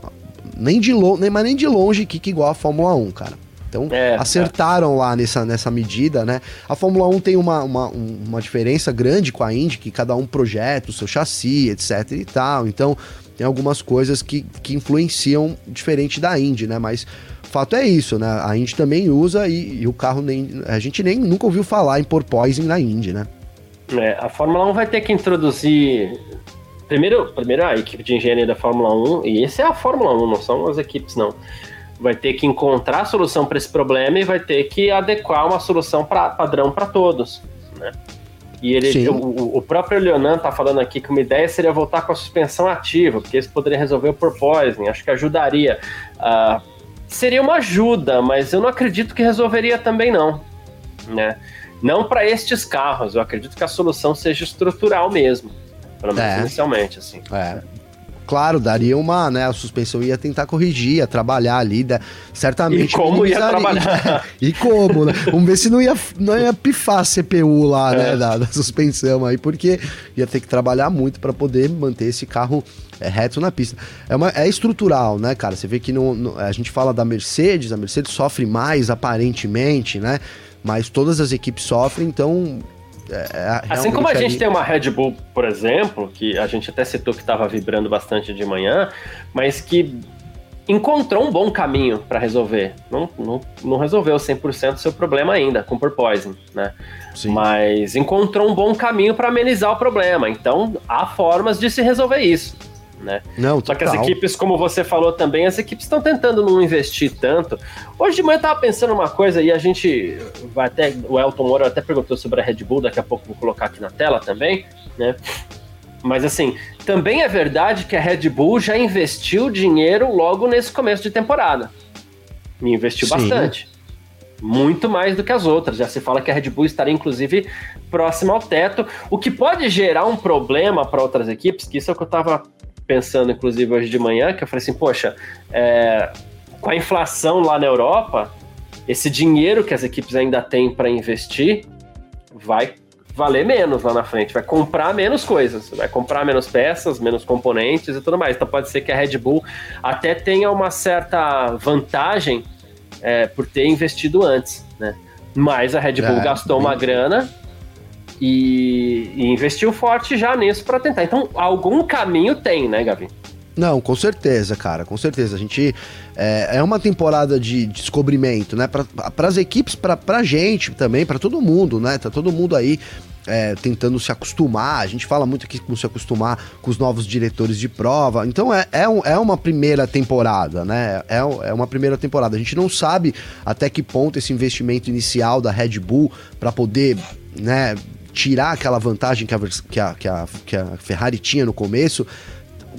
Nem de longe, nem, mas nem de longe quica igual a Fórmula 1, cara. Então, é, acertaram é. lá nessa, nessa medida, né? A Fórmula 1 tem uma, uma, uma diferença grande com a Indy, que cada um projeta o seu chassi, etc e tal. Então, tem algumas coisas que, que influenciam diferente da Indy, né? Mas fato é isso, né? A Indy também usa e, e, o carro nem. A gente nem nunca ouviu falar em porpoising na Indy, né? É, a Fórmula 1 vai ter que introduzir. Primeiro, primeiro a equipe de engenharia da Fórmula 1, e esse é a Fórmula 1, não são as equipes, não. Vai ter que encontrar a solução para esse problema e vai ter que adequar uma solução pra, padrão para todos. né? E ele, o, o, próprio Leonan tá falando aqui que uma ideia seria voltar com a suspensão ativa, porque isso poderia resolver o porpoising, acho que ajudaria. Uh, seria uma ajuda, mas eu não acredito que resolveria também não, né? Não para estes carros, eu acredito que a solução seja estrutural mesmo, pelo menos é. inicialmente, assim. É claro, daria uma, né, a suspensão ia tentar corrigir, ia trabalhar ali, né, certamente. E como ia trabalhar? e como, né? Vamos ver se não ia, não ia pifar a CPU lá, né, é. né, da, da, suspensão aí, porque ia ter que trabalhar muito para poder manter esse carro é, reto na pista. É, uma, é estrutural, né, cara? Você vê que no, a gente fala da Mercedes, a Mercedes sofre mais aparentemente, né? Mas todas as equipes sofrem, então é, é, assim como a gente tem uma Red Bull, por exemplo, que a gente até citou que estava vibrando bastante de manhã, mas que encontrou um bom caminho para resolver. Não, não, não resolveu 100% o seu problema ainda com porpoising, né? Sim. Mas encontrou um bom caminho para amenizar o problema. Então, há formas de se resolver isso né? Não, Só que as equipes, como você falou também, as equipes estão tentando não investir tanto. Hoje de manhã eu tava pensando uma coisa e a gente vai até. O Elton Moura até perguntou sobre a Red Bull, daqui a pouco vou colocar aqui na tela também, né? Mas assim, também é verdade que a Red Bull já investiu dinheiro logo nesse começo de temporada. E investiu Sim. bastante. Muito mais do que as outras. Já se fala que a Red Bull estaria, inclusive, próxima ao teto, o que pode gerar um problema para outras equipes, que isso é o que eu estava pensando, inclusive, hoje de manhã, que eu falei assim, poxa, é, com a inflação lá na Europa, esse dinheiro que as equipes ainda têm para investir vai valer menos lá na frente, vai comprar menos coisas, vai comprar menos peças, menos componentes e tudo mais. Então pode ser que a Red Bull até tenha uma certa vantagem é, por ter investido antes, né? Mas a Red Bull é, gastou uma grana e, e investiu forte já nisso para tentar. Então, algum caminho tem, né, Gavi? Não, com certeza, cara, com certeza. A gente é, é uma temporada de descobrimento, né? Para as equipes, para a gente também, para todo mundo, né? Tá todo mundo aí é, tentando se acostumar. A gente fala muito aqui com se acostumar com os novos diretores de prova. Então é, é, um, é uma primeira temporada, né? É, é uma primeira temporada. A gente não sabe até que ponto esse investimento inicial da Red Bull para poder, né? Tirar aquela vantagem que a, que a, que a, que a Ferrari tinha no começo,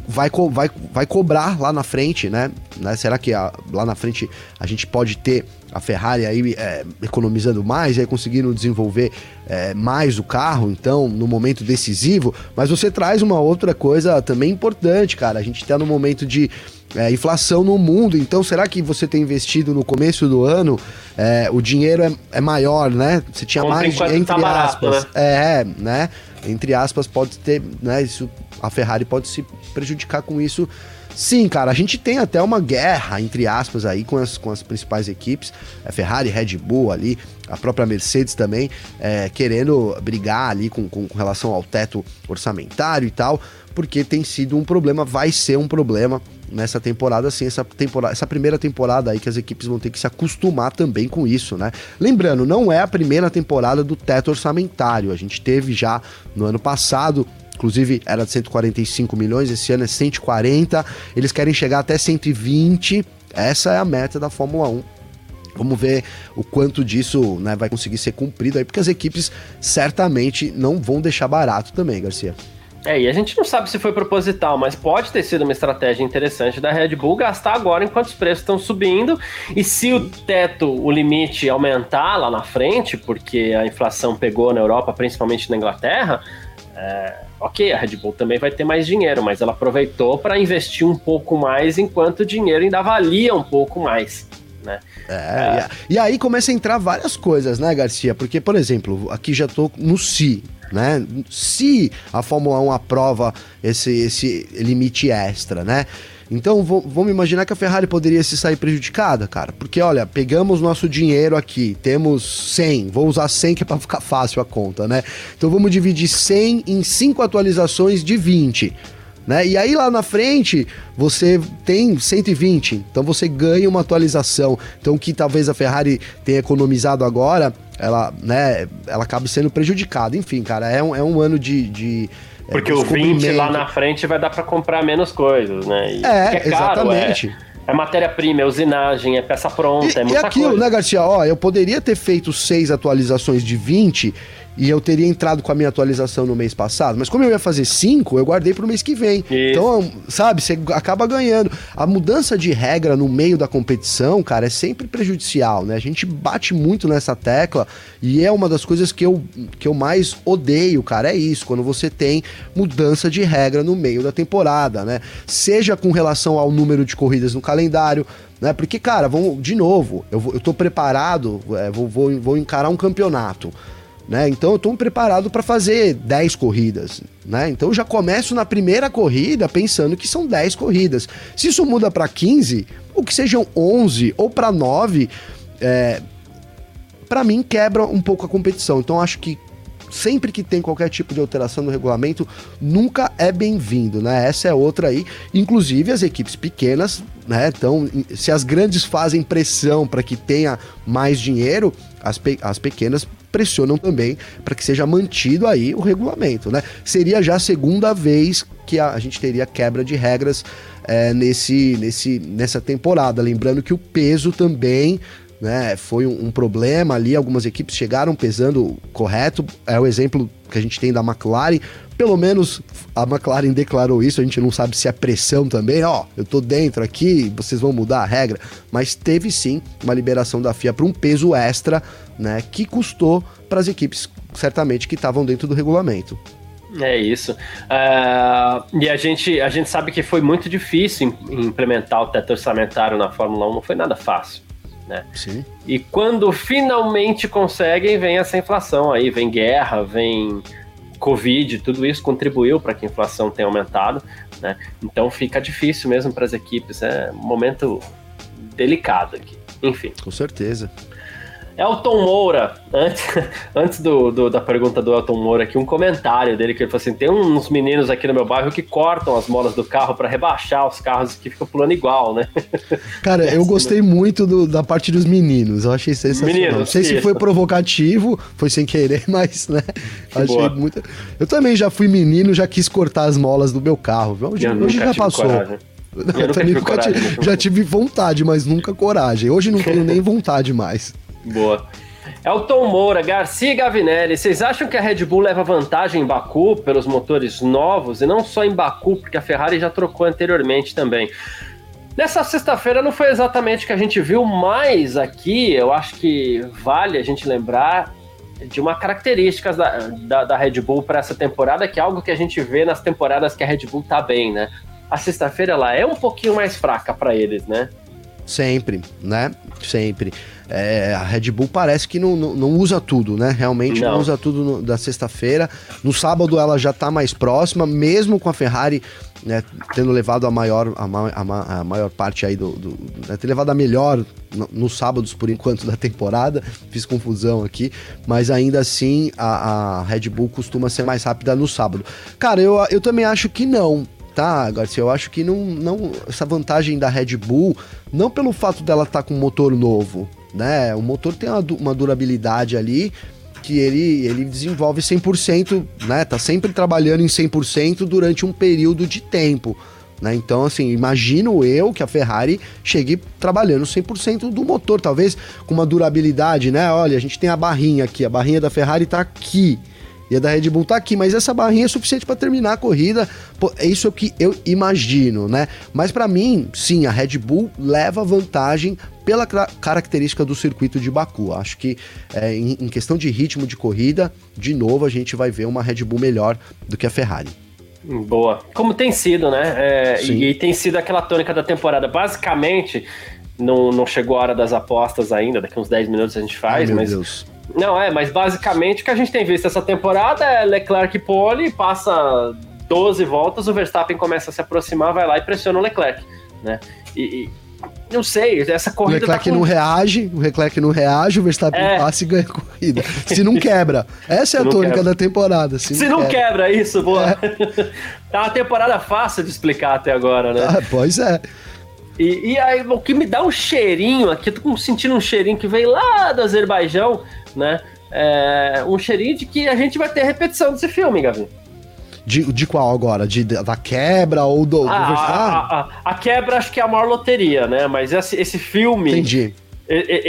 vai, co vai, vai cobrar lá na frente, né? né? Será que a, lá na frente a gente pode ter a Ferrari aí é, economizando mais, aí conseguindo desenvolver é, mais o carro, então, no momento decisivo? Mas você traz uma outra coisa também importante, cara. A gente está no momento de é, inflação no mundo. Então, será que você tem investido no começo do ano? É, o dinheiro é, é, maior, né? Você tinha mais, entre tá barato, aspas. Né? É, né? Entre aspas, pode ter, né? Isso, a Ferrari pode se prejudicar com isso. Sim, cara, a gente tem até uma guerra, entre aspas, aí com as, com as principais equipes, a Ferrari, Red Bull ali, a própria Mercedes também, é, querendo brigar ali com, com, com relação ao teto orçamentário e tal, porque tem sido um problema, vai ser um problema nessa temporada, assim, essa temporada, essa primeira temporada aí que as equipes vão ter que se acostumar também com isso, né? Lembrando, não é a primeira temporada do teto orçamentário. A gente teve já no ano passado Inclusive era de 145 milhões, esse ano é 140. Eles querem chegar até 120. Essa é a meta da Fórmula 1. Vamos ver o quanto disso né, vai conseguir ser cumprido aí, porque as equipes certamente não vão deixar barato também, Garcia. É, e a gente não sabe se foi proposital, mas pode ter sido uma estratégia interessante da Red Bull gastar agora enquanto os preços estão subindo. E se o teto, o limite aumentar lá na frente, porque a inflação pegou na Europa, principalmente na Inglaterra, é, ok, a Red Bull também vai ter mais dinheiro, mas ela aproveitou para investir um pouco mais enquanto o dinheiro ainda valia um pouco mais. Né? É, é. E, aí começa a entrar várias coisas, né, Garcia? Porque, por exemplo, aqui já tô no si, né? Se a Fórmula 1 aprova esse, esse limite extra, né? Então vamos imaginar que a Ferrari poderia se sair prejudicada, cara. Porque olha, pegamos nosso dinheiro aqui, temos 100, vou usar 100 que é para ficar fácil a conta, né? Então vamos dividir 100 em 5 atualizações de 20. Né? E aí lá na frente você tem 120, então você ganha uma atualização. Então que talvez a Ferrari tenha economizado agora, ela, né, ela acaba sendo prejudicada. Enfim, cara, é um, é um ano de, de é, Porque o 20 lá na frente vai dar para comprar menos coisas, né? E é, é caro, exatamente. É... É matéria-prima, é usinagem, é peça pronta, e, é muita E aquilo, coisa. né, Garcia? Ó, eu poderia ter feito seis atualizações de 20 e eu teria entrado com a minha atualização no mês passado, mas como eu ia fazer cinco, eu guardei para o mês que vem. Isso. Então, sabe, você acaba ganhando. A mudança de regra no meio da competição, cara, é sempre prejudicial, né? A gente bate muito nessa tecla e é uma das coisas que eu, que eu mais odeio, cara, é isso, quando você tem mudança de regra no meio da temporada, né? Seja com relação ao número de corridas no calendário, né? Porque, cara, vamos, de novo, eu, eu tô preparado, é, vou, vou, vou encarar um campeonato. Né? Então eu estou preparado para fazer 10 corridas, né? Então eu já começo na primeira corrida pensando que são 10 corridas. Se isso muda para 15, ou que sejam 11 ou para 9, é, para mim quebra um pouco a competição. Então acho que sempre que tem qualquer tipo de alteração no regulamento, nunca é bem-vindo, né? Essa é outra aí. Inclusive as equipes pequenas, né? Então, se as grandes fazem pressão para que tenha mais dinheiro, as, pe as pequenas pressionam também para que seja mantido aí o regulamento, né? Seria já a segunda vez que a, a gente teria quebra de regras é, nesse, nesse, nessa temporada. Lembrando que o peso também né, foi um, um, problema ali, algumas equipes chegaram pesando correto, é o exemplo que a gente tem da McLaren, pelo menos a McLaren declarou isso, a gente não sabe se é pressão também, ó, eu tô dentro aqui, vocês vão mudar a regra, mas teve sim uma liberação da FIA para um peso extra, né, que custou para as equipes certamente que estavam dentro do regulamento. É isso. Uh, e a gente, a gente sabe que foi muito difícil implementar o teto orçamentário na Fórmula 1, não foi nada fácil. Né? Sim. E quando finalmente conseguem, vem essa inflação aí, vem guerra, vem Covid, tudo isso contribuiu para que a inflação tenha aumentado, né? Então fica difícil mesmo para as equipes, é um momento delicado aqui. Enfim. Com certeza. Elton Moura, antes, antes do, do, da pergunta do Elton Moura aqui, um comentário dele que ele falou assim: tem uns meninos aqui no meu bairro que cortam as molas do carro para rebaixar os carros que ficam pulando igual, né? Cara, eu gostei muito do, da parte dos meninos, eu achei sensacional. Meninos, Não sei isso. se foi provocativo, foi sem querer, mas, né? Que achei boa. muito. Eu também já fui menino, já quis cortar as molas do meu carro, Hoje, hoje já passou. Coragem. Não, eu também nunca coragem, tive, já tive vontade, mas nunca coragem. Hoje não tenho nem vontade mais. Boa. Elton Moura, Garcia e Gavinelli, vocês acham que a Red Bull leva vantagem em Baku pelos motores novos e não só em Baku, porque a Ferrari já trocou anteriormente também? Nessa sexta-feira não foi exatamente o que a gente viu, mas aqui eu acho que vale a gente lembrar de uma característica da, da, da Red Bull para essa temporada, que é algo que a gente vê nas temporadas que a Red Bull tá bem, né? A sexta-feira ela é um pouquinho mais fraca para eles, né? Sempre, né? Sempre. É, a Red Bull parece que não, não, não usa tudo, né? Realmente não, não usa tudo no, da sexta-feira. No sábado ela já está mais próxima, mesmo com a Ferrari né, tendo levado a maior, a, a, a maior parte aí do. do né, ter levado a melhor no, nos sábados, por enquanto, da temporada. Fiz confusão aqui, mas ainda assim a, a Red Bull costuma ser mais rápida no sábado. Cara, eu, eu também acho que não tá, Garcia, eu acho que não, não essa vantagem da Red Bull, não pelo fato dela estar tá com motor novo, né? O motor tem uma, uma durabilidade ali que ele, ele desenvolve 100%, né? Tá sempre trabalhando em 100% durante um período de tempo. Né? Então, assim, imagino eu que a Ferrari chegue trabalhando 100% do motor, talvez com uma durabilidade, né? Olha, a gente tem a barrinha aqui, a barrinha da Ferrari tá aqui. E a da Red Bull tá aqui, mas essa barrinha é suficiente para terminar a corrida. Pô, é isso que eu imagino, né? Mas para mim, sim, a Red Bull leva vantagem pela característica do circuito de Baku. Acho que é, em, em questão de ritmo de corrida, de novo a gente vai ver uma Red Bull melhor do que a Ferrari. Boa. Como tem sido, né? É, e, e, tem sido aquela tônica da temporada. Basicamente, não, não chegou a hora das apostas ainda, daqui uns 10 minutos a gente faz, Ai, mas Deus. Não, é, mas basicamente o que a gente tem visto essa temporada é Leclerc pole, passa 12 voltas, o Verstappen começa a se aproximar, vai lá e pressiona o Leclerc, né? E, e não sei, essa corrida. O Leclerc tá com... não reage, o Leclerc não reage, o Verstappen é. passa e ganha a corrida. Se não quebra. Essa é a tônica quebra. da temporada. Se, se não, quebra. quebra, isso, boa. É. tá uma temporada fácil de explicar até agora, né? Ah, pois é. E, e, aí, o que me dá um cheirinho aqui, eu tô sentindo um cheirinho que vem lá do Azerbaijão, né? É, um cheirinho de que a gente vai ter repetição desse filme, Gavi. De, de qual agora? De, da quebra ou do. Ah, do... A, a, a, quebra acho que é a maior loteria, né? Mas esse, esse filme. Entendi.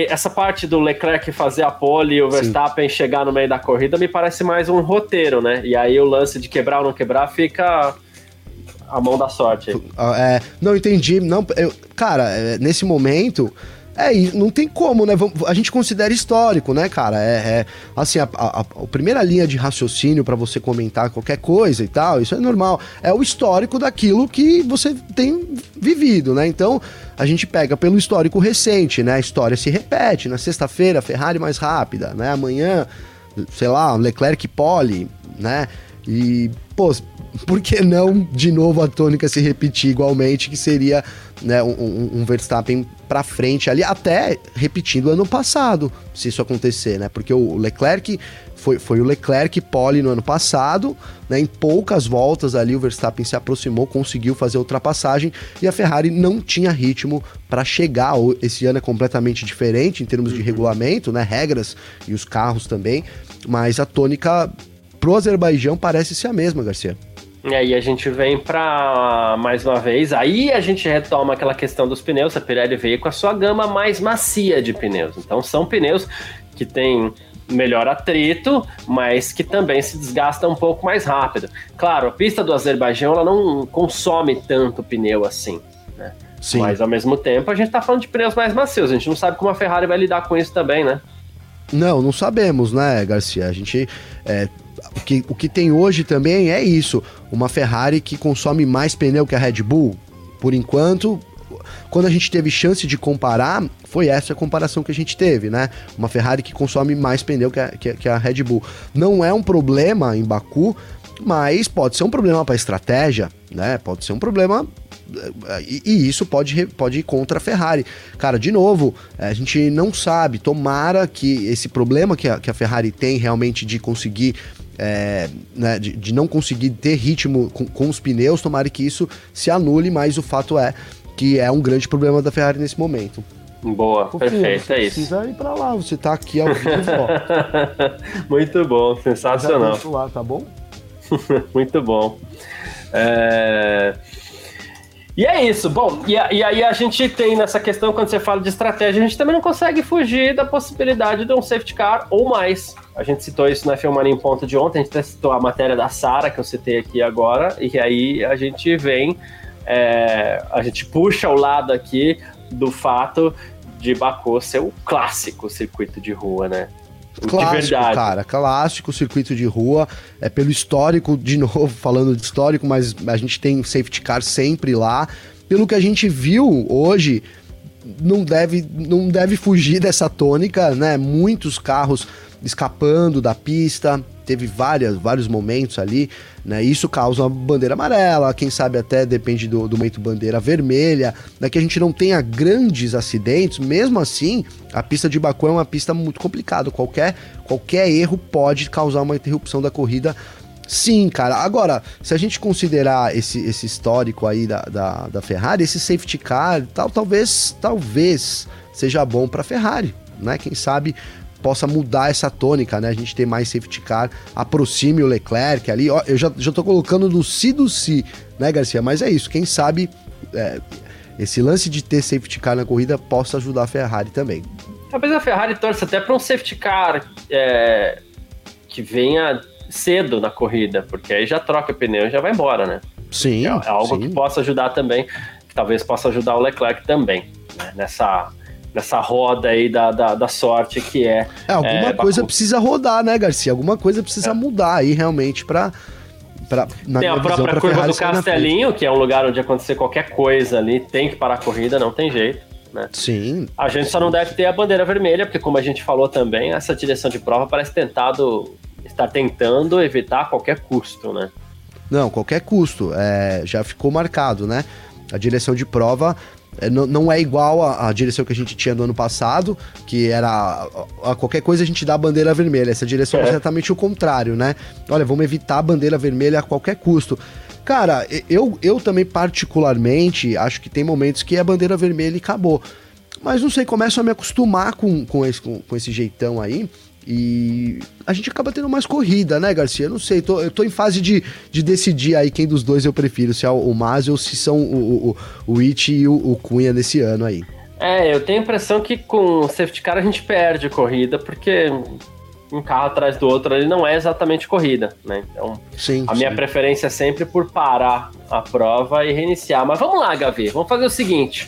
essa parte do Leclerc fazer a pole e o Verstappen Sim. chegar no meio da corrida me parece mais um roteiro, né? E aí o lance de quebrar ou não quebrar fica a mão da sorte. É, não entendi. Não, eu, cara, é, nesse momento é, não tem como, né? A gente considera histórico, né, cara? É, é assim, a, a, a, primeira linha de raciocínio para você comentar qualquer coisa e tal, isso é normal. É o histórico daquilo que você tem vivido, né? Então, a gente pega pelo histórico recente, né? A história se repete. Na sexta-feira, Ferrari mais rápida, né? Amanhã, sei lá, Leclerc pole, né? E, pô, por que não de novo a tônica se repetir igualmente, que seria né, um, um Verstappen para frente ali, até repetindo o ano passado, se isso acontecer, né? Porque o Leclerc foi, foi o Leclerc pole no ano passado, né? Em poucas voltas ali o Verstappen se aproximou, conseguiu fazer a ultrapassagem e a Ferrari não tinha ritmo para chegar. Esse ano é completamente diferente em termos de uhum. regulamento, né? Regras e os carros também, mas a tônica pro Azerbaijão parece ser a mesma, Garcia. E aí a gente vem para mais uma vez, aí a gente retoma aquela questão dos pneus. A Pirelli veio com a sua gama mais macia de pneus. Então são pneus que têm melhor atrito, mas que também se desgastam um pouco mais rápido. Claro, a pista do Azerbaijão ela não consome tanto pneu assim, né? Sim. Mas ao mesmo tempo a gente está falando de pneus mais macios. A gente não sabe como a Ferrari vai lidar com isso também, né? Não, não sabemos, né, Garcia? A gente é, que, o que tem hoje também é isso: uma Ferrari que consome mais pneu que a Red Bull. Por enquanto, quando a gente teve chance de comparar, foi essa a comparação que a gente teve, né? Uma Ferrari que consome mais pneu que a, que, que a Red Bull. Não é um problema em Baku, mas pode ser um problema para a estratégia, né? Pode ser um problema e, e, isso pode, pode ir contra a Ferrari. Cara, de novo, a gente não sabe. Tomara que esse problema que a, que a Ferrari tem realmente de conseguir é, né, de, de, não conseguir ter ritmo com, com, os pneus, tomara que isso se anule, mas o fato é que é um grande problema da Ferrari nesse momento. Boa, perfeito, é isso. Precisa ir pra lá, você tá aqui ao vivo, ó. Muito bom, sensacional. Lá, tá bom? Muito bom. É... E é isso. Bom, e, e, aí a gente tem nessa questão, quando você fala de estratégia, a gente também não consegue fugir da possibilidade de um safety car ou mais. A gente citou isso na Filmania em ponto de ontem, a gente citou a matéria da Sara, que eu citei aqui agora, e aí a gente vem, é, a gente puxa o lado aqui do fato de Baku ser o clássico circuito de rua, né? Clássico, cara, clássico circuito de rua. É pelo histórico, de novo, falando de histórico, mas a gente tem safety car sempre lá. Pelo que a gente viu hoje, não deve, não deve fugir dessa tônica, né? Muitos carros escapando da pista, teve várias, vários momentos ali, né? Isso causa uma bandeira amarela, quem sabe até depende do, do momento bandeira vermelha, né? Que a gente não tenha grandes acidentes, mesmo assim, a pista de Baku é uma pista muito complicada, qualquer, qualquer erro pode causar uma interrupção da corrida Sim, cara. Agora, se a gente considerar esse, esse histórico aí da, da, da Ferrari, esse safety car tal, talvez, talvez seja bom para Ferrari, né? Quem sabe possa mudar essa tônica, né? A gente tem mais safety car, aproxime o Leclerc ali. Ó, eu já, já tô colocando no si do si, né, Garcia? Mas é isso, quem sabe é, esse lance de ter safety car na corrida possa ajudar a Ferrari também. Talvez a Ferrari torça até para um safety car é, que venha cedo na corrida, porque aí já troca o pneu e já vai embora, né? Sim. É, é algo sim. que possa ajudar também, que talvez possa ajudar o Leclerc também, né? nessa nessa roda aí da, da, da, sorte que é. É, alguma é, coisa Baku. precisa rodar, né, Garcia? Alguma coisa precisa é. mudar aí realmente para Pra, tem a própria curva do Castelinho, que é um lugar onde acontecer qualquer coisa ali, tem que parar a corrida, não tem jeito. Né? Sim. A gente só não deve ter a bandeira vermelha, porque como a gente falou também, essa direção de prova parece tentado estar tentando evitar a qualquer custo, né? Não, qualquer custo. É, já ficou marcado, né? A direção de prova é, não, é igual à, direção que a gente tinha no ano passado, que era a, a qualquer coisa a gente dá a bandeira vermelha. Essa direção é. é exatamente o contrário, né? Olha, vamos evitar a bandeira vermelha a qualquer custo. Cara, eu, eu também particularmente acho que tem momentos que é a bandeira vermelha e acabou. Mas não sei, começo a me acostumar com, com, esse, com, com esse jeitão aí. E a gente acaba tendo mais corrida, né, Garcia? Eu não sei, tô, eu tô em fase de, de decidir aí quem dos dois eu prefiro, se é o, o ou se são o, o, o It e o, o Cunha nesse ano aí. É, eu tenho a impressão que com o safety car a gente perde corrida, porque um carro atrás do outro ele não é exatamente corrida, né? Então, sim, a sim. minha preferência é sempre por parar a prova e reiniciar. Mas vamos lá, Gavi, vamos fazer o seguinte.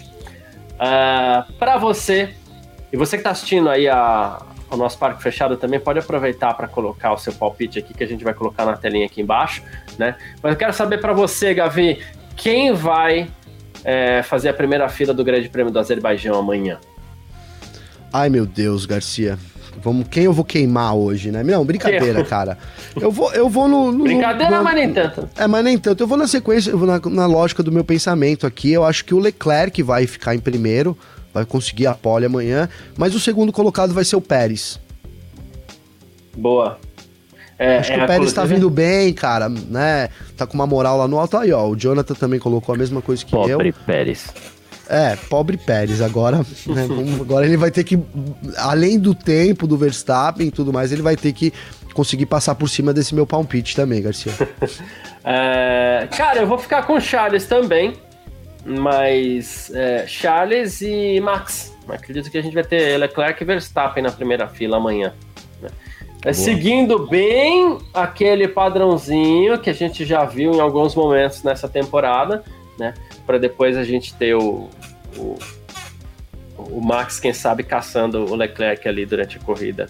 Uh, ah, para você, e você que está assistindo aí a, o nosso parque fechado também pode aproveitar para colocar o seu palpite aqui, que a gente vai colocar na telinha aqui embaixo, né? Mas eu quero saber para você, Gavi, quem vai é, fazer a primeira fila do Grande Prêmio do Azerbaijão amanhã? Ai, meu Deus, Garcia. Vamos, quem eu vou queimar hoje, né? Não, brincadeira, cara. Eu vou, eu vou no. no brincadeira, no, mas nem tanto. É, mas nem tanto. Eu vou na sequência, eu vou na, na lógica do meu pensamento aqui. Eu acho que o Leclerc vai ficar em primeiro vai conseguir a pole amanhã, mas o segundo colocado vai ser o Pérez. Boa. É, Acho que é o Pérez tá vindo bem, cara, né? Tá com uma moral lá no alto. Aí, ó, o Jonathan também colocou a mesma coisa que pobre eu. Pobre Pérez. É, pobre Pérez. Agora, né, agora ele vai ter que, além do tempo do Verstappen e tudo mais, ele vai ter que conseguir passar por cima desse meu palpite também, Garcia. é, cara, eu vou ficar com o Charles também mas é, Charles e Max. Acredito que a gente vai ter Leclerc e Verstappen na primeira fila amanhã. É, seguindo bem aquele padrãozinho que a gente já viu em alguns momentos nessa temporada, né? Para depois a gente ter o, o, o Max, quem sabe, caçando o Leclerc ali durante a corrida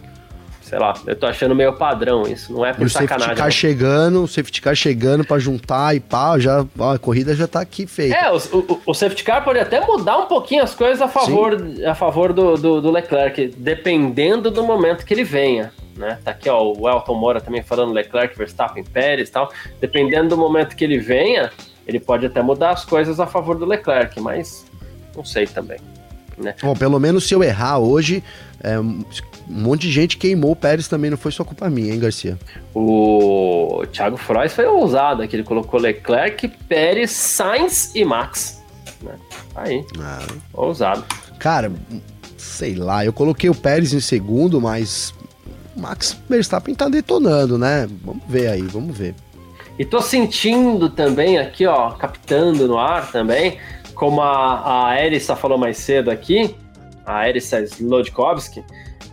sei lá, eu tô achando meio padrão isso, não é por e o sacanagem. Safety car chegando, o safety car chegando para juntar e pá, já, ó, a corrida já tá aqui feita. É, o, o, o, safety car pode até mudar um pouquinho as coisas a favor, a favor do, do, do, Leclerc, dependendo do momento que ele venha. Né? Tá aqui ó, o Elton Moura também falando Leclerc, Verstappen, Pérez e tal. Dependendo do momento que ele venha, ele pode até mudar as coisas a favor do Leclerc, mas não sei também. Né? Bom, pelo menos se eu errar hoje, é, um monte de gente queimou o Pérez também, não foi só culpa minha, hein, Garcia? O Thiago Frois foi ousado, aqui ele colocou Leclerc, Pérez, Sainz e Max. Né? Aí, ah. ousado. Cara, sei lá, eu coloquei o Pérez em segundo, mas o Max Verstappen tá detonando, né? Vamos ver aí, vamos ver. E tô sentindo também aqui, ó, captando no ar também, como a, a Erissa falou mais cedo aqui, a Erissa Slodkovski,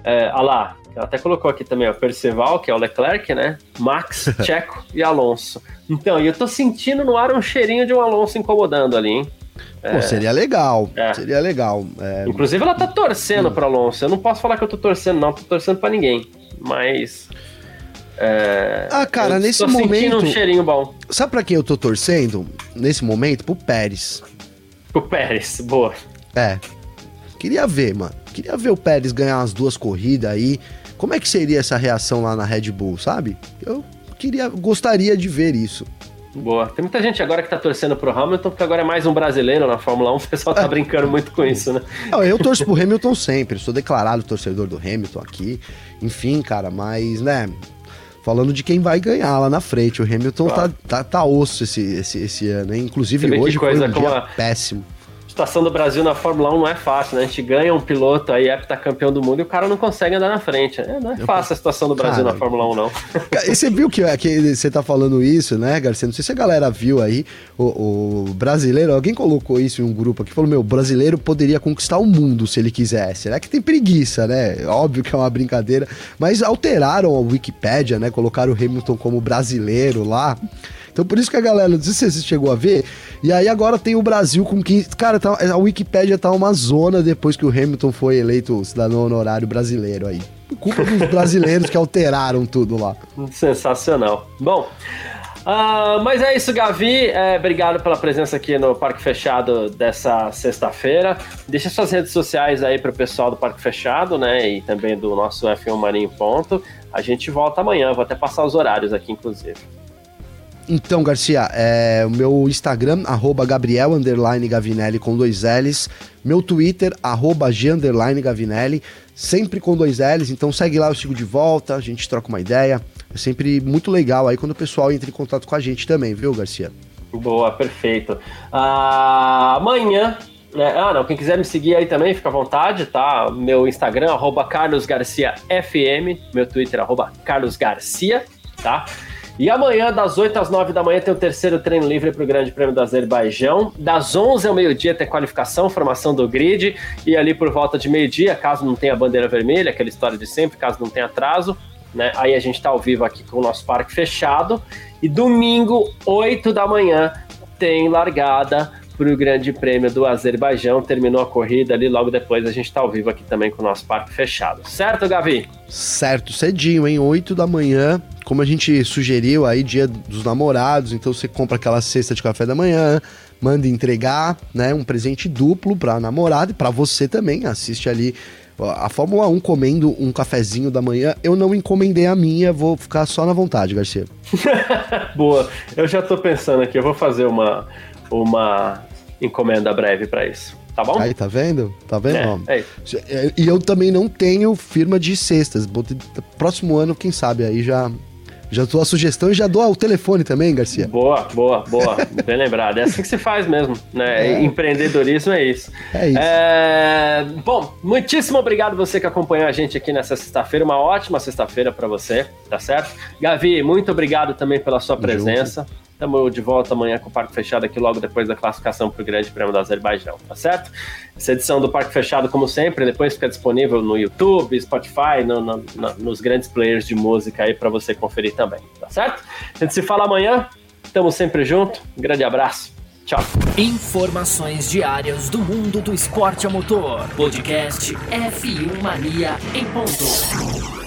é, ah lá, até colocou aqui também, ó, Perceval, que é o Leclerc, né? Max, Checo e Alonso. Então, e eu tô sentindo no ar um cheirinho de um Alonso incomodando ali, hein? Pô, é, seria legal, é. seria legal. É... Inclusive ela tá torcendo hum. pro Alonso. Eu não posso falar que eu tô torcendo, não, tô torcendo pra ninguém. Mas. É, ah, cara, nesse tô momento. um cheirinho bom. Sabe pra quem eu tô torcendo? Nesse momento? Pro Pérez. Pro Pérez, boa. É. Queria ver, mano. Queria ver o Pérez ganhar umas duas corridas aí. Como é que seria essa reação lá na Red Bull, sabe? Eu queria, gostaria de ver isso. Boa. Tem muita gente agora que tá torcendo pro Hamilton, porque agora é mais um brasileiro na Fórmula 1. O pessoal tá é. brincando muito com isso, né? Não, eu torço pro Hamilton sempre. Sou declarado torcedor do Hamilton aqui. Enfim, cara, mas, né? Falando de quem vai ganhar lá na frente. O Hamilton claro. tá, tá, tá osso esse, esse, esse ano, hein? Inclusive hoje foi um dia péssimo situação do Brasil na Fórmula 1 não é fácil, né? A gente ganha um piloto aí, campeão do mundo, e o cara não consegue andar na frente. É, não é fácil a situação do Brasil cara, na Fórmula 1, não. E você viu que, que você tá falando isso, né, Garcia? Não sei se a galera viu aí, o, o brasileiro, alguém colocou isso em um grupo aqui, falou, meu, o brasileiro poderia conquistar o mundo se ele quisesse. Será que tem preguiça, né? Óbvio que é uma brincadeira, mas alteraram a Wikipédia, né? Colocaram o Hamilton como brasileiro lá. Então por isso que a galera, não sei se você chegou a ver, e aí agora tem o Brasil com 15. Cara, tá, a Wikipédia tá uma zona depois que o Hamilton foi eleito cidadão honorário brasileiro aí. Culpa dos brasileiros que alteraram tudo lá. Sensacional. Bom. Uh, mas é isso, Gavi. É, obrigado pela presença aqui no Parque Fechado dessa sexta-feira. Deixa suas redes sociais aí para o pessoal do Parque Fechado, né? E também do nosso F1 Marinho Ponto. A gente volta amanhã. Vou até passar os horários aqui, inclusive. Então, Garcia, é, o meu Instagram, arroba Gabriel Gavinelli com dois L's. Meu Twitter, arroba G Gavinelli, sempre com dois L's. Então segue lá, eu sigo de volta, a gente troca uma ideia. É sempre muito legal aí quando o pessoal entra em contato com a gente também, viu, Garcia? Boa, perfeito. Ah, amanhã né? Ah, não, quem quiser me seguir aí também, fica à vontade, tá? Meu Instagram, arroba carlosgarciafm, meu Twitter, arroba carlosgarcia, tá? E amanhã, das 8 às 9 da manhã, tem o terceiro treino livre para o Grande Prêmio do Azerbaijão. Das 11 ao meio-dia tem qualificação, formação do grid. E ali por volta de meio-dia, caso não tenha bandeira vermelha, aquela história de sempre, caso não tenha atraso, né? Aí a gente está ao vivo aqui com o nosso parque fechado. E domingo, 8 da manhã, tem largada para o Grande Prêmio do Azerbaijão. Terminou a corrida ali, logo depois a gente está ao vivo aqui também com o nosso parque fechado. Certo, Gavi? Certo, cedinho, hein? 8 da manhã. Como a gente sugeriu aí, dia dos namorados, então você compra aquela cesta de café da manhã, manda entregar, né? Um presente duplo para namorada e para você também. Assiste ali a Fórmula 1 comendo um cafezinho da manhã, eu não encomendei a minha, vou ficar só na vontade, Garcia. Boa. Eu já tô pensando aqui, eu vou fazer uma, uma encomenda breve para isso. Tá bom? Aí, tá vendo? Tá vendo? É, é e eu também não tenho firma de cestas. Próximo ano, quem sabe, aí já já dou a sugestão e já dou o telefone também, Garcia. Boa, boa, boa. Bem lembrado. É assim que se faz mesmo, né? É. Empreendedorismo é isso. É isso. É... Bom, muitíssimo obrigado você que acompanhou a gente aqui nessa sexta-feira. Uma ótima sexta-feira para você, tá certo? Gavi, muito obrigado também pela sua presença. Junto. Estamos de volta amanhã com o Parque Fechado aqui logo depois da classificação para o Grande Prêmio do Azerbaijão, tá certo? Essa edição do Parque Fechado, como sempre, depois fica disponível no YouTube, Spotify, no, no, no, nos grandes players de música aí para você conferir também, tá certo? A gente se fala amanhã, estamos sempre junto, um grande abraço. Tchau. Informações diárias do mundo do esporte a motor. Podcast F1 Mania em ponto.